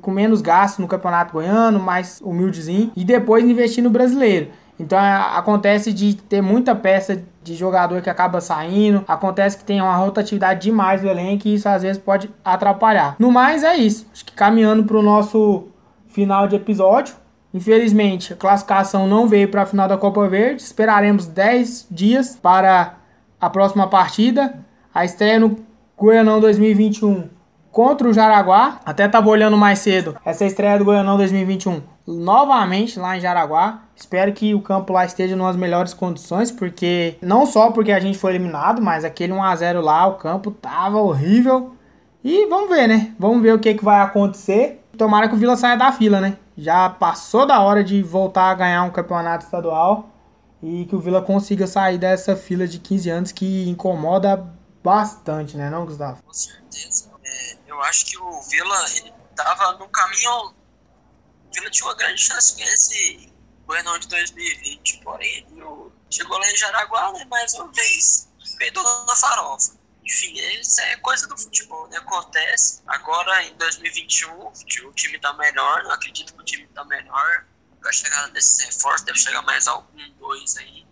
com menos gasto no Campeonato Goiano, mais humildezinho, e depois investir no brasileiro. Então é, acontece de ter muita peça de jogador que acaba saindo, acontece que tem uma rotatividade demais do elenco e isso às vezes pode atrapalhar. No mais é isso. Acho que caminhando para o nosso final de episódio. Infelizmente, a classificação não veio para a final da Copa Verde. Esperaremos 10 dias para a próxima partida. A estreia no Goianão 2021 contra o Jaraguá. Até tava olhando mais cedo essa estreia do Goianão 2021 novamente lá em Jaraguá. Espero que o campo lá esteja nas melhores condições, porque não só porque a gente foi eliminado, mas aquele 1 a 0 lá, o campo tava horrível. E vamos ver, né? Vamos ver o que, que vai acontecer. Tomara que o Vila saia da fila, né? Já passou da hora de voltar a ganhar um campeonato estadual e que o Vila consiga sair dessa fila de 15 anos que incomoda bastante, né, não, Gustavo? Com certeza eu acho que o Vila ele tava no caminho. Vila tinha uma grande chance com esse Goianão de 2020, porém chegou lá em Jaraguá, né, mais uma vez, peidou na farofa. Enfim, isso é coisa do futebol, né? Acontece. Agora, em 2021, o time tá melhor. Não acredito que o time tá melhor. A chegada desses reforços, deve chegar mais algum, dois aí,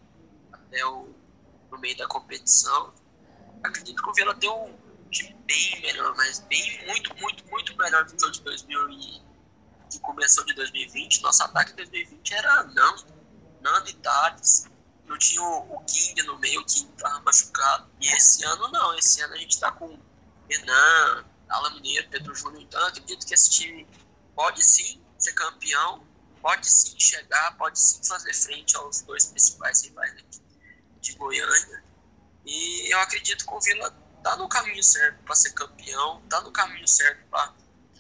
até o, no meio da competição. Acredito que o Vila tem um, time bem melhor, mas bem, muito, muito, muito melhor do que o de 2000 e que começou de 2020. Nosso ataque de 2020 era Nando, Nando e Thales. Não tinha o, o King no meio, o King tava machucado. E esse ano não, esse ano a gente tá com Renan, Alan Mineiro, Pedro Júnior. Então acredito que esse time pode sim ser campeão, pode sim chegar, pode sim fazer frente aos dois principais rivais aqui de Goiânia. E eu acredito que o Vila tá no caminho certo para ser campeão, tá no caminho certo para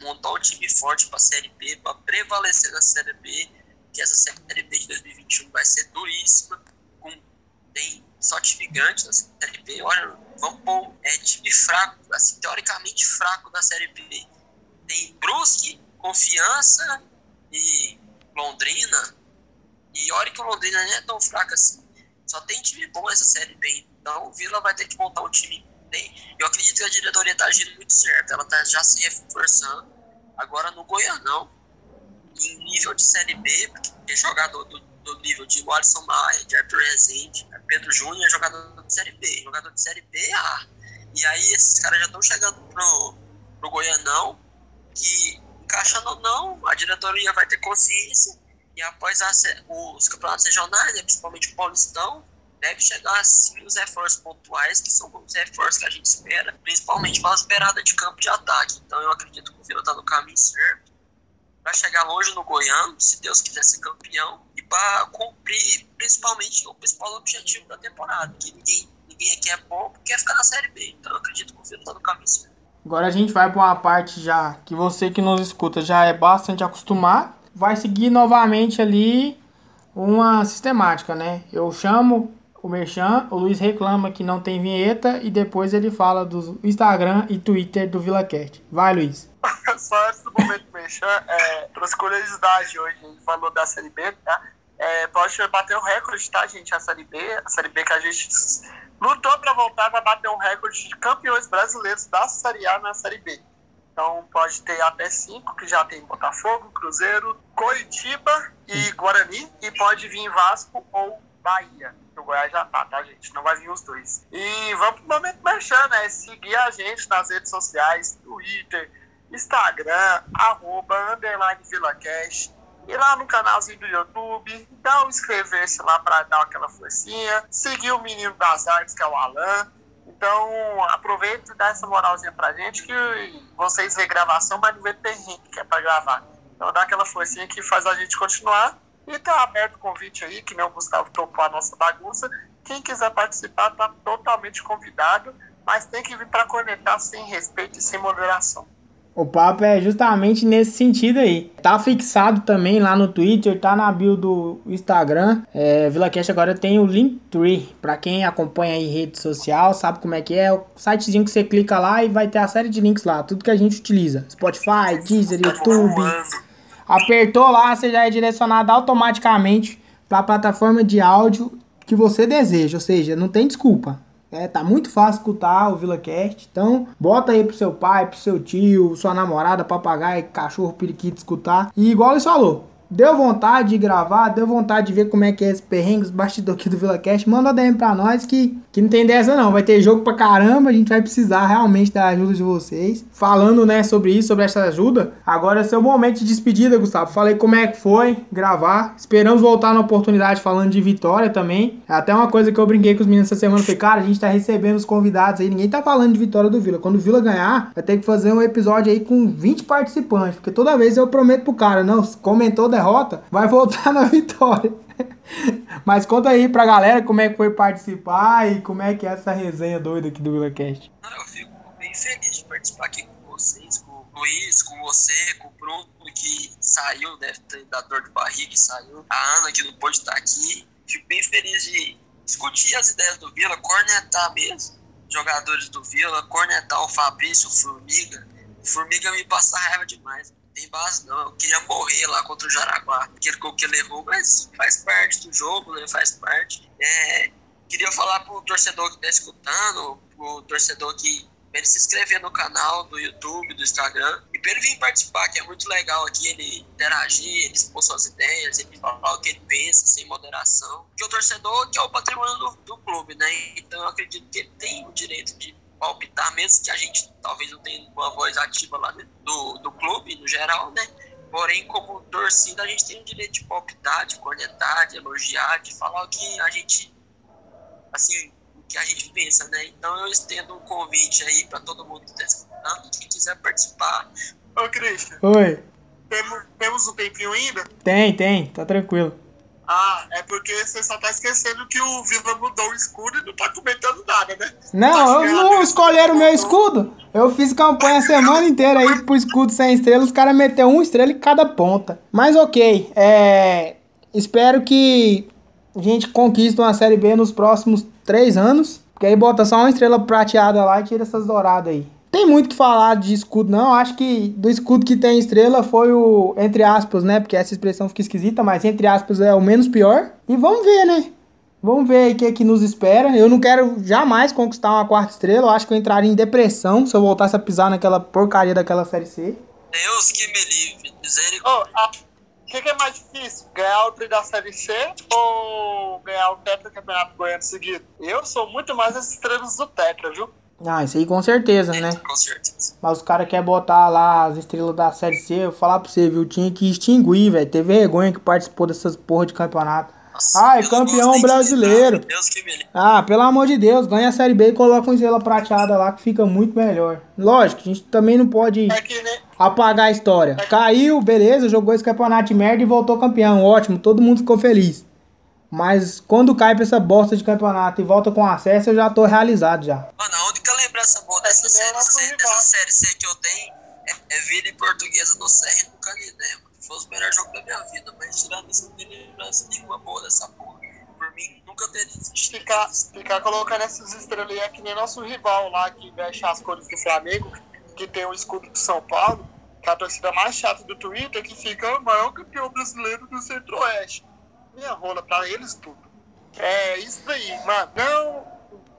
montar um time forte para a Série B, para prevalecer na Série B, que essa Série B de 2021 vai ser duríssima, com, tem só time grande na Série B, olha, vamos pôr, é time fraco, assim, teoricamente fraco na Série B. Tem Brusque, Confiança e Londrina, e olha que o Londrina não é tão fraco assim, só tem time bom essa Série B, então o Vila vai ter que montar um time Eu acredito que a diretoria está agindo muito certo. Ela está já se reforçando. Agora no Goianão, em nível de Série B, porque jogador do, do nível de Alisson Maia, de Arthur Rezende, Pedro Júnior é jogador de Série B. Jogador de Série B, A. E aí esses caras já estão chegando pro, pro Goianão, que encaixando ou não, a diretoria vai ter consciência. E após a, os campeonatos regionais, né, principalmente o Paulistão, deve chegar assim os reforços pontuais, que são os reforços que a gente espera, principalmente para as beiradas de campo de ataque. Então eu acredito que o Vila está no caminho certo para chegar longe no Goiano, se Deus quiser ser campeão, e para cumprir principalmente o principal objetivo da temporada, que ninguém, ninguém aqui é bom quer ficar na Série B. Então eu acredito que o Vila está no caminho certo. Agora a gente vai para uma parte já que você que nos escuta já é bastante acostumado. Vai seguir novamente ali uma sistemática, né? Eu chamo o Merchan, o Luiz reclama que não tem vinheta e depois ele fala do Instagram e Twitter do VilaCast. Vai, Luiz. <laughs> Só antes do momento Merchan, é, trouxe curiosidade hoje, gente falou da Série B, tá? É, pode bater um recorde, tá, gente? A Série B, a Série B que a gente lutou para voltar, vai bater um recorde de campeões brasileiros da Série A na Série B. Então pode ter até cinco, que já tem Botafogo, Cruzeiro, Coritiba e Guarani, e pode vir Vasco ou Bahia o Goiás já tá, tá, gente? Não vai vir os dois. E vamos pro momento mexendo, né? Seguir a gente nas redes sociais, Twitter, Instagram, arroba, underline VilaCast. Ir lá no canalzinho do YouTube, dá um inscrever-se lá para dar aquela forcinha. Seguir o menino das artes, que é o Alan. Então, aproveita e dá essa moralzinha pra gente, que vocês vê gravação, mas não vê perrengue que é pra gravar. Então, dá aquela forcinha que faz a gente continuar. E tá aberto o convite aí, que nem o Gustavo topou a nossa bagunça. Quem quiser participar tá totalmente convidado, mas tem que vir para conectar sem respeito e sem moderação. O papo é justamente nesse sentido aí. Tá fixado também lá no Twitter, tá na bio do Instagram. É, VilaCast agora tem o Linktree. Pra quem acompanha aí rede social, sabe como é que é. O sitezinho que você clica lá e vai ter a série de links lá. Tudo que a gente utiliza. Spotify, Deezer, YouTube. Apertou lá, você já é direcionado automaticamente para a plataforma de áudio que você deseja. Ou seja, não tem desculpa. É, tá muito fácil escutar o VilaCast. Então, bota aí pro seu pai, pro seu tio, sua namorada, papagaio, cachorro, periquito escutar. E igual ele falou, Deu vontade de gravar, deu vontade de ver como é que é esse perrengue, os bastidores aqui do VilaCast, manda DM pra nós que, que não tem dessa não. Vai ter jogo pra caramba, a gente vai precisar realmente da ajuda de vocês. Falando, né, sobre isso, sobre essa ajuda, agora é seu momento de despedida, Gustavo. Falei como é que foi gravar. Esperamos voltar na oportunidade falando de vitória também. É até uma coisa que eu brinquei com os meninos essa semana. Falei, cara, a gente tá recebendo os convidados aí, ninguém tá falando de vitória do Vila. Quando o Vila ganhar, vai ter que fazer um episódio aí com 20 participantes, porque toda vez eu prometo pro cara, não, comentou derrota derrota, vai voltar <laughs> na vitória. Mas conta aí pra galera como é que foi participar e como é que é essa resenha doida aqui do VilaCast. Eu fico bem feliz de participar aqui com vocês, com o Luiz, com você, com o Bruno, que saiu, deve ter dado dor de barriga e saiu. A Ana, que não pôde estar aqui. Fico bem feliz de discutir as ideias do Vila, cornetar mesmo jogadores do Vila, cornetar o Fabrício, o Formiga. Formiga me passa raiva demais tem base não. Eu queria morrer lá contra o Jaraguá. Aquele gol que levou, mas faz parte do jogo, né? Faz parte. É, queria falar pro torcedor que tá escutando, pro torcedor que ele se inscrever no canal do YouTube, do Instagram, e para ele vir participar, que é muito legal aqui, ele interagir, ele expor suas ideias, ele falar o que ele pensa, sem moderação. Porque o torcedor que é o patrimônio do, do clube, né? Então eu acredito que ele tem o direito de palpitar, mesmo que a gente talvez não tenha uma voz ativa lá do, do clube, no geral, né? Porém, como torcida, a gente tem o direito de palpitar, de cornetar, de elogiar, de falar o que a gente, assim, o que a gente pensa, né? Então eu estendo um convite aí para todo mundo que está escutando, quem quiser participar. Ô, Christian. Oi. Temos, temos um tempinho ainda? Tem, tem, tá tranquilo. Ah, é porque você só tá esquecendo que o Vila mudou o escudo e não tá comentando nada, né? Não, eu não escolheram o meu escudo. Eu fiz campanha a semana inteira aí pro escudo sem estrelas. Os caras meteram uma estrela em cada ponta. Mas ok, é. Espero que a gente conquiste uma Série B nos próximos três anos. Porque aí bota só uma estrela prateada lá e tira essas douradas aí tem muito que falar de escudo, não. Acho que do escudo que tem estrela foi o, entre aspas, né? Porque essa expressão fica esquisita, mas entre aspas é o menos pior. E vamos ver, né? Vamos ver aí o que, é que nos espera. Eu não quero jamais conquistar uma quarta estrela. Eu acho que eu entraria em depressão se eu voltasse a pisar naquela porcaria daquela série C. Deus que me livre. Misericórdia. Oh, o que, que, é mais difícil? Ganhar o tri da Série C ou ganhar o Tetra Campeonato Goiano seguido? Eu sou muito mais as estrelas do Tetra, viu? Ah, isso aí com certeza, né? Com certeza. Mas os caras querem botar lá as estrelas da Série C. Eu vou falar pra você, viu? Tinha que extinguir, velho. Ter vergonha que participou dessas porra de campeonato. Nossa, Ai, campeão brasileiro. Deus que me ah, pelo amor de Deus, ganha a Série B e coloca uma estrela prateada lá que fica muito melhor. Lógico, a gente também não pode é né? apagar a história. É Caiu, beleza, jogou esse campeonato de merda e voltou campeão. Ótimo, todo mundo ficou feliz. Mas quando cai pra essa bosta de campeonato e volta com acesso, eu já tô realizado já. Mano, a única lembrança boa dessa, série, C, dessa série C que eu tenho é, é Vila e Portuguesa no Serra e no Canidé, mano. Foi os melhores jogos da minha vida, mas tirando isso, não tem lembrança nenhuma boa dessa porra. Por mim, nunca teria existido. Ficar, ficar colocando essas estrelas é que nem nosso rival lá que veste as cores do Flamengo, que tem o escudo do São Paulo, que é a torcida mais chata do Twitter, que fica o maior campeão brasileiro do Centro-Oeste minha rola pra eles tudo. É isso daí, mano. Não.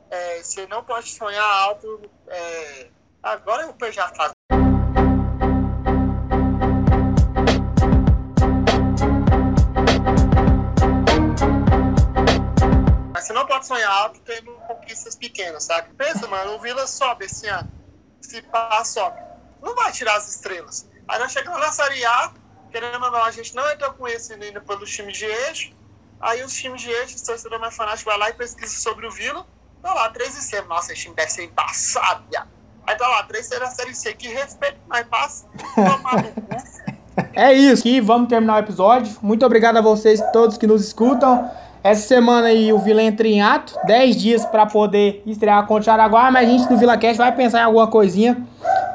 É, você não pode sonhar alto. É, agora eu perdi a fase. Mas você não pode sonhar alto tendo conquistas pequenas, sabe? Pensa, mano, o Vila sobe esse ano. Se passa, sobe. Não vai tirar as estrelas. Aí nós chegamos na Série A, querendo ou não, a gente não entrou conhecido ainda pelos times de eixo. Aí os times de eixo, o torcedor mais fanático vai lá e pesquisa sobre o Vila. Tá lá, 3 e C. Nossa, esse time deve ser embaçado, viado. Aí tá lá, 3 C da Série C. Que respeito, mas passa. <laughs> É isso, e vamos terminar o episódio. Muito obrigado a vocês todos que nos escutam. Essa semana aí o Vila entra em ato, 10 dias para poder estrear contra o Araguá, mas a gente do VilaCast vai pensar em alguma coisinha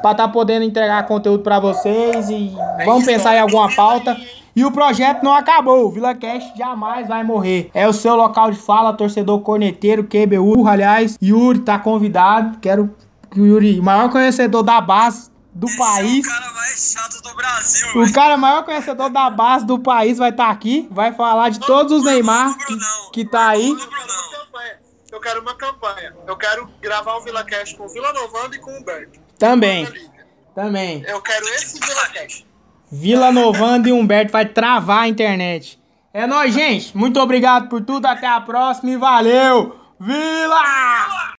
pra tá podendo entregar conteúdo pra vocês e vamos pensar em alguma pauta. E o projeto não acabou, o Vila Cast jamais vai morrer. É o seu local de fala, torcedor corneteiro, QBU. Aliás, Yuri tá convidado. Quero que o Yuri, maior conhecedor da base do Esse país. é o cara mais chato do Brasil, O cara maior conhecedor da base do país vai estar aqui, vai falar de todos os Neymar que, que tá aí. Eu quero uma campanha. Eu quero gravar o Vila Cast com o Vila Novando e com o Humberto. Também, também. Eu quero esse Vila Cast. Vila Novando e Humberto vai travar a internet. É nóis, gente. Muito obrigado por tudo. Até a próxima e valeu. Vila!